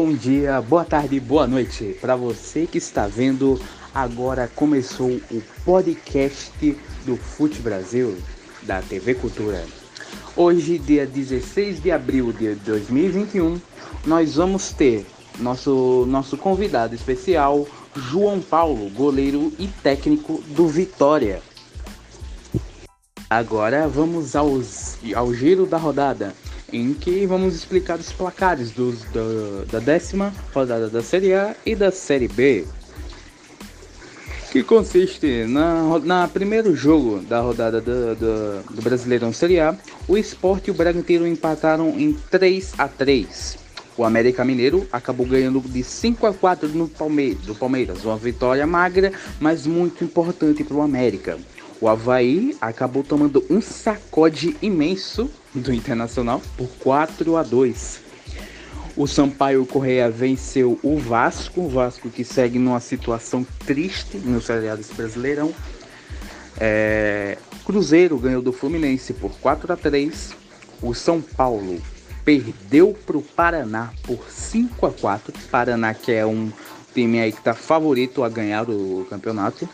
Bom dia, boa tarde, boa noite. Para você que está vendo, agora começou o podcast do Fute Brasil da TV Cultura. Hoje, dia 16 de abril de 2021, nós vamos ter nosso nosso convidado especial, João Paulo, goleiro e técnico do Vitória. Agora vamos aos, ao giro da rodada em que vamos explicar os placares dos, da, da décima rodada da Série A e da Série B. Que consiste na, na primeiro jogo da rodada do, do, do Brasileirão Série A, o Sport e o Bragantino empataram em 3 a 3 o América Mineiro acabou ganhando de 5 a 4 no Palmeiras, do Palmeiras, uma vitória magra, mas muito importante para o América. O Havaí acabou tomando um sacode imenso do Internacional por 4 a 2. O Sampaio Correia venceu o Vasco, o Vasco que segue numa situação triste no seriados Brasileirão. É... Cruzeiro ganhou do Fluminense por 4 a 3. O São Paulo perdeu para o Paraná por 5 a 4. Paraná que é um time aí que está favorito a ganhar o campeonato.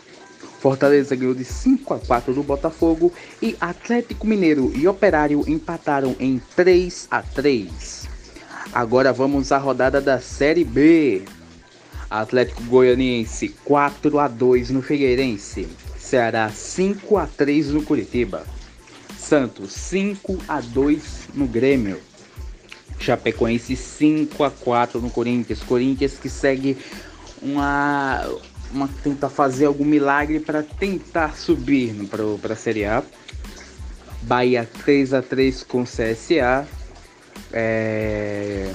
Fortaleza ganhou de 5 a 4 do Botafogo e Atlético Mineiro e Operário empataram em 3 a 3. Agora vamos à rodada da Série B. Atlético Goianiense 4 a 2 no Figueirense. Ceará 5 a 3 no Curitiba. Santos 5 a 2 no Grêmio. Chapecoense 5 a 4 no Corinthians. Corinthians que segue uma uma, tentar fazer algum milagre para tentar subir para a Série A. Bahia 3 a 3 com CSA. É...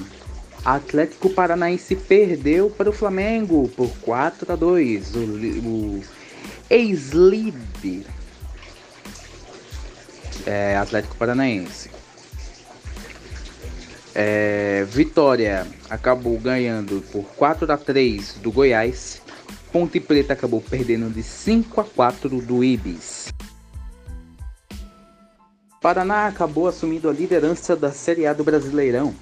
Atlético Paranaense perdeu para o Flamengo por 4 a 2. O, o ex-líder é, Atlético Paranaense. É, Vitória acabou ganhando por 4 a 3 do Goiás. Ponte Preta acabou perdendo de 5 a 4 do Ibis. Paraná acabou assumindo a liderança da Série A do Brasileirão.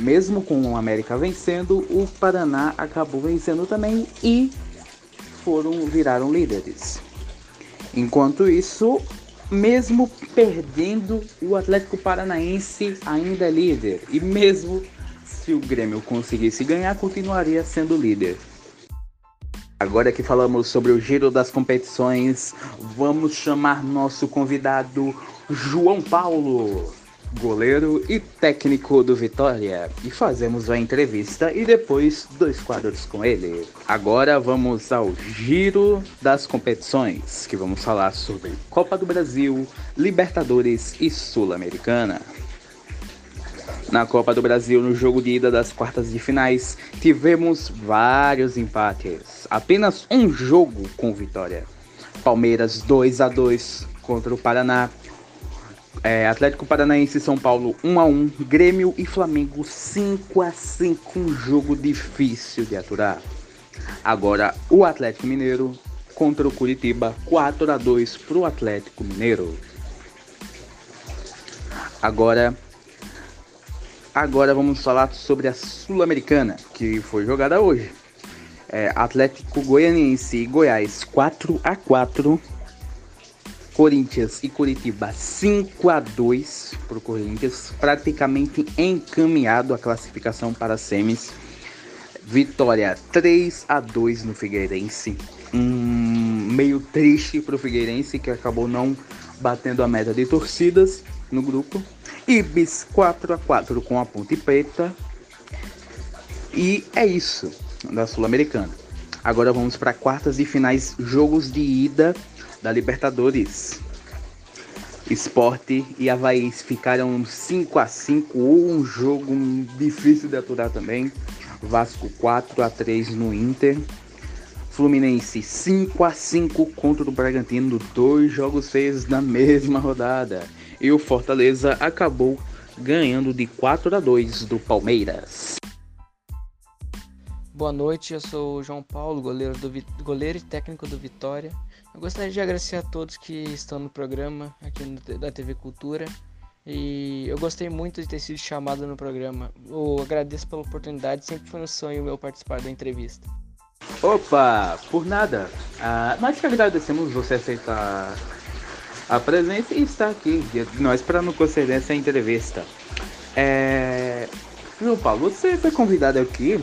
Mesmo com o América vencendo, o Paraná acabou vencendo também e foram viraram líderes. Enquanto isso, mesmo perdendo, o Atlético Paranaense ainda é líder. E mesmo se o Grêmio conseguisse ganhar, continuaria sendo líder. Agora que falamos sobre o giro das competições, vamos chamar nosso convidado João Paulo, goleiro e técnico do Vitória, e fazemos a entrevista e depois dois quadros com ele. Agora vamos ao giro das competições, que vamos falar sobre Copa do Brasil, Libertadores e Sul-Americana. Na Copa do Brasil, no jogo de ida das quartas de finais, tivemos vários empates. Apenas um jogo com vitória. Palmeiras 2 a 2 contra o Paraná. É, Atlético Paranaense e São Paulo 1 a 1, Grêmio e Flamengo 5 a 5, um jogo difícil de aturar. Agora o Atlético Mineiro contra o Curitiba 4 a 2 para o Atlético Mineiro. Agora Agora vamos falar sobre a Sul-Americana, que foi jogada hoje. É, Atlético Goianiense e Goiás 4 a 4 Corinthians e Curitiba 5 a 2 para o Corinthians, praticamente encaminhado a classificação para semis. Vitória 3 a 2 no Figueirense. Um meio triste para o Figueirense que acabou não batendo a meta de torcidas no grupo. Ibis 4 a 4 com a Ponte Preta. E é isso da Sul-Americana. Agora vamos para quartas e finais, jogos de ida da Libertadores. Esporte e Havaí ficaram 5 a 5 um jogo difícil de aturar também. Vasco 4 a 3 no Inter. Fluminense 5 a 5 contra o Bragantino, dois jogos feios na mesma rodada e o Fortaleza acabou ganhando de 4 a 2 do Palmeiras. Boa noite, eu sou o João Paulo, goleiro, do, goleiro e técnico do Vitória. Eu gostaria de agradecer a todos que estão no programa aqui no, da TV Cultura E eu gostei muito de ter sido chamado no programa. Eu agradeço pela oportunidade, sempre foi um sonho meu participar da entrevista. Opa, por nada. Ah, nós que agradecemos você aceitar a presença e estar aqui. Nós para não conceder essa entrevista. É... João Paulo, você foi convidado aqui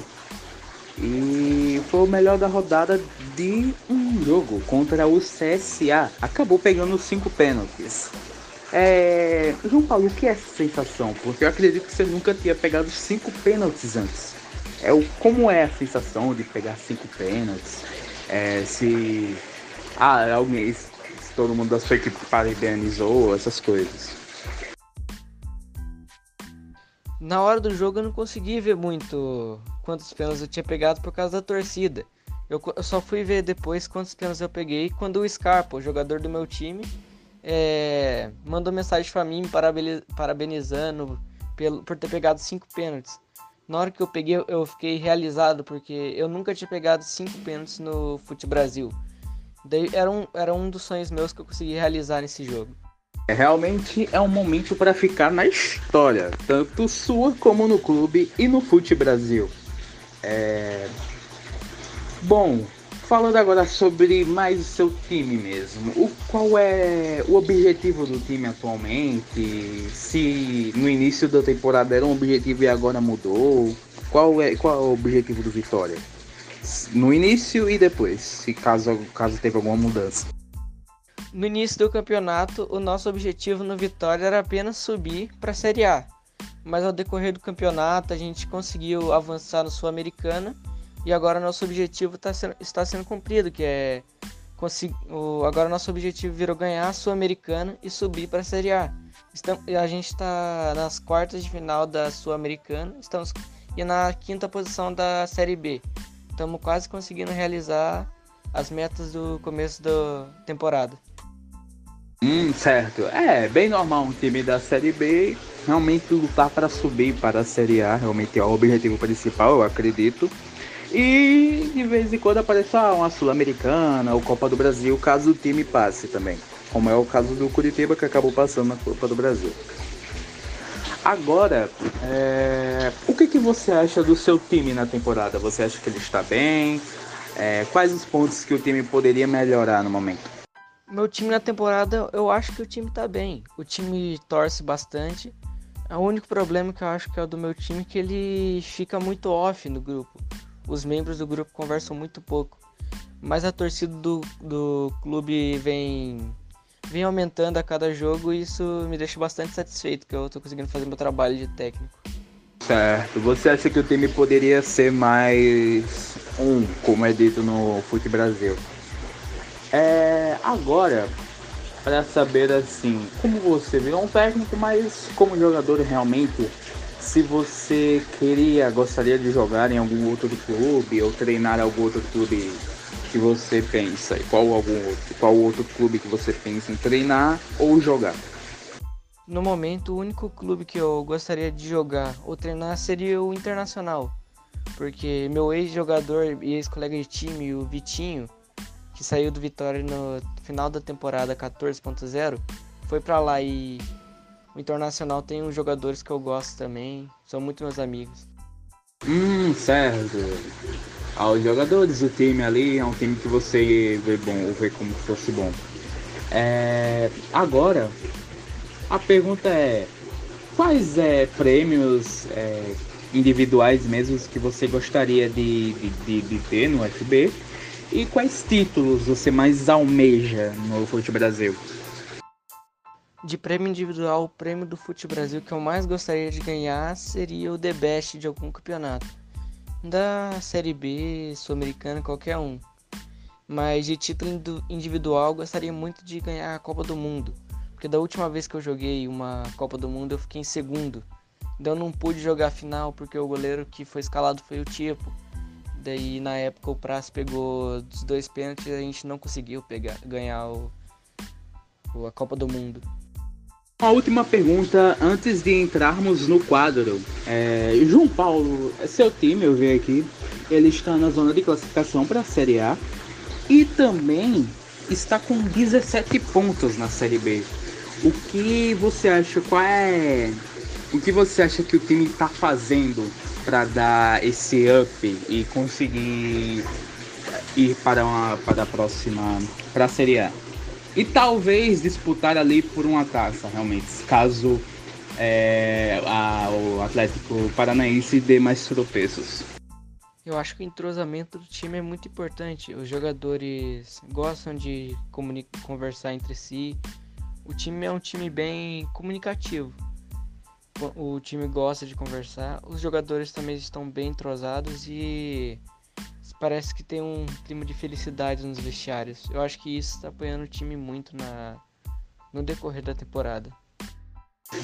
e foi o melhor da rodada de um jogo contra o CSA. Acabou pegando cinco pênaltis. É... João Paulo, o que é essa sensação? Porque eu acredito que você nunca tinha pegado cinco pênaltis antes. É o, como é a sensação de pegar cinco pênaltis? É, se ah, alguém, todo mundo da sua equipe parabenizou, essas coisas. Na hora do jogo eu não consegui ver muito quantos pênaltis eu tinha pegado por causa da torcida. Eu, eu só fui ver depois quantos pênaltis eu peguei quando o Scarpa, o jogador do meu time, é, mandou mensagem para mim parabenizando pelo, por ter pegado cinco pênaltis. Na hora que eu peguei, eu fiquei realizado porque eu nunca tinha pegado cinco pênaltis no Fute Brasil. Daí era um, era um dos sonhos meus que eu consegui realizar nesse jogo. É, realmente é um momento para ficar na história, tanto sua como no clube e no Fute Brasil. É... Bom, falando agora sobre mais o seu time mesmo, o, qual é o objetivo do time atualmente? Se no início da temporada era um objetivo e agora mudou, qual é, qual é o objetivo do Vitória? No início e depois, se caso, caso teve alguma mudança. No início do campeonato, o nosso objetivo no Vitória era apenas subir para a Série A. Mas ao decorrer do campeonato, a gente conseguiu avançar no Sul-Americana e agora nosso objetivo tá sendo, está sendo cumprido, que é agora nosso objetivo virou ganhar a Sul-Americana e subir para a Série A. Estamos, a gente está nas quartas de final da Sul-Americana, estamos e na quinta posição da Série B estamos quase conseguindo realizar as metas do começo da temporada. Hum, certo. É bem normal um time da Série B realmente lutar para subir para a Série A, realmente é o objetivo principal, eu acredito. E de vez em quando aparece ah, uma Sul-Americana ou Copa do Brasil, caso o time passe também. Como é o caso do Curitiba que acabou passando na Copa do Brasil. Agora, é... o que, que você acha do seu time na temporada? Você acha que ele está bem? É... Quais os pontos que o time poderia melhorar no momento? Meu time na temporada, eu acho que o time está bem. O time torce bastante. O único problema que eu acho que é o do meu time é que ele fica muito off no grupo. Os membros do grupo conversam muito pouco. Mas a torcida do, do clube vem vem aumentando a cada jogo e isso me deixa bastante satisfeito que eu tô conseguindo fazer meu trabalho de técnico. Certo. Você acha que o time poderia ser mais um, como é dito no Fute Brasil? É, agora, para saber assim, como você virou um técnico, mas como jogador realmente, se você queria, gostaria de jogar em algum outro clube ou treinar algum outro clube que você pensa? E qual algum outro, qual outro clube que você pensa em treinar ou jogar? No momento, o único clube que eu gostaria de jogar ou treinar seria o Internacional, porque meu ex-jogador e ex-colega de time, o Vitinho, que saiu do Vitória no final da temporada 14.0, foi para lá e o Internacional tem uns jogadores que eu gosto também, são muito meus amigos. Hum, certo aos jogadores. O time ali é um time que você vê bom, vê como se fosse bom. É, agora, a pergunta é: quais é, prêmios é, individuais mesmo que você gostaria de, de, de, ter no FB? E quais títulos você mais almeja no Fute Brasil? De prêmio individual, o prêmio do Fute Brasil que eu mais gostaria de ganhar seria o The Best de algum campeonato da Série B, Sul-Americana, qualquer um. Mas de título individual, gostaria muito de ganhar a Copa do Mundo. Porque da última vez que eu joguei uma Copa do Mundo, eu fiquei em segundo. Então eu não pude jogar a final porque o goleiro que foi escalado foi o Tipo. Daí na época o Praça pegou os dois pênaltis e a gente não conseguiu pegar, ganhar o, a Copa do Mundo. Uma última pergunta antes de entrarmos no quadro. É, João Paulo, é seu time, eu vi aqui, ele está na zona de classificação para a Série A e também está com 17 pontos na Série B. o que você acha? Qual é. O que você acha que o time está fazendo para dar esse up e conseguir ir para, uma, para a próxima. para a Série A? E talvez disputar ali por uma taça, realmente, caso é, a, o Atlético Paranaense dê mais tropeços. Eu acho que o entrosamento do time é muito importante. Os jogadores gostam de conversar entre si. O time é um time bem comunicativo. O time gosta de conversar. Os jogadores também estão bem entrosados e parece que tem um clima de felicidade nos vestiários. Eu acho que isso está apoiando o time muito na, no decorrer da temporada.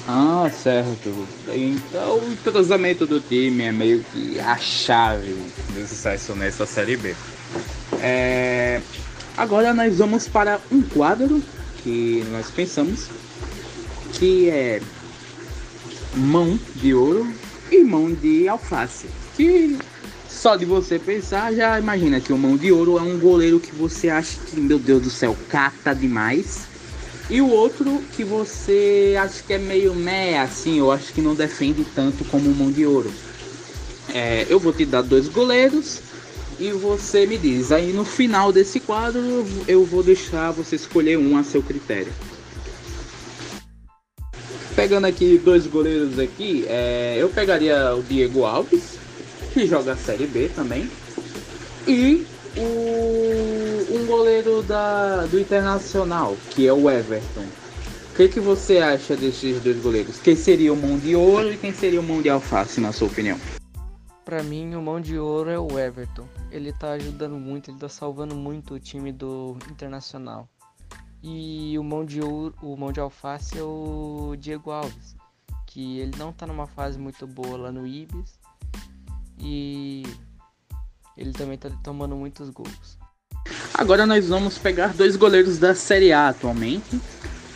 Ah, certo. Então o entrosamento do time é meio que a chave do sucesso nessa série B. É... Agora nós vamos para um quadro que nós pensamos que é mão de ouro e mão de alface. Que só de você pensar já imagina que o mão de ouro é um goleiro que você acha que, meu Deus do céu, cata demais e o outro que você acha que é meio meh, assim, eu acho que não defende tanto como o Mão de Ouro. É, eu vou te dar dois goleiros e você me diz. Aí no final desse quadro eu vou deixar você escolher um a seu critério. Pegando aqui dois goleiros aqui, é, eu pegaria o Diego Alves, que joga a Série B também, e o, um goleiro da, do Internacional, que é o Everton. O que, que você acha desses dois goleiros? Quem seria o mão de ouro e quem seria o mão de alface, na sua opinião? Para mim, o mão de ouro é o Everton. Ele tá ajudando muito, ele tá salvando muito o time do Internacional. E o mão de ouro, o mão de alface é o Diego Alves, que ele não tá numa fase muito boa lá no Ibis. E ele também está tomando muitos gols. Agora nós vamos pegar dois goleiros da Série A atualmente,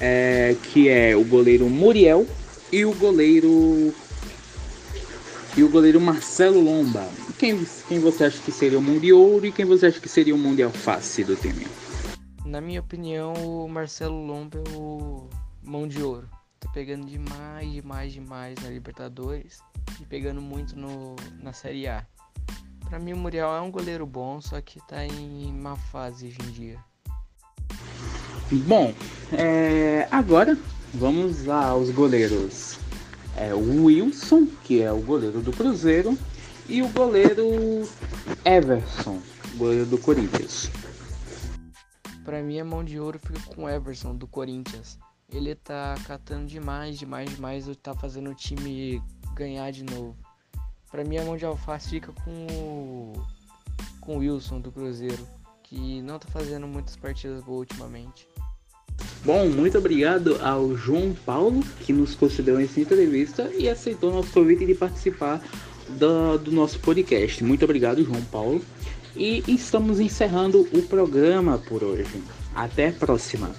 é, que é o goleiro Muriel e o goleiro e o goleiro Marcelo Lomba. Quem, quem você acha que seria o mão de ouro e quem você acha que seria o mão de alface do time? Na minha opinião, o Marcelo Lomba é o mão de ouro. Tá pegando demais, demais, demais na Libertadores e pegando muito no, na Série A. Para mim o Muriel é um goleiro bom, só que tá em má fase hoje em dia. Bom, é, agora vamos lá aos goleiros. É o Wilson, que é o goleiro do Cruzeiro, e o goleiro Everson, goleiro do Corinthians. Para mim a mão de ouro fica com o Everson do Corinthians. Ele tá catando demais, demais, demais, tá fazendo o time ganhar de novo. Para mim, a mão de alface fica com o, com o Wilson do Cruzeiro, que não tá fazendo muitas partidas boas ultimamente. Bom, muito obrigado ao João Paulo que nos concedeu essa entrevista e aceitou nosso convite de participar do, do nosso podcast. Muito obrigado, João Paulo. E estamos encerrando o programa por hoje. Até a próxima.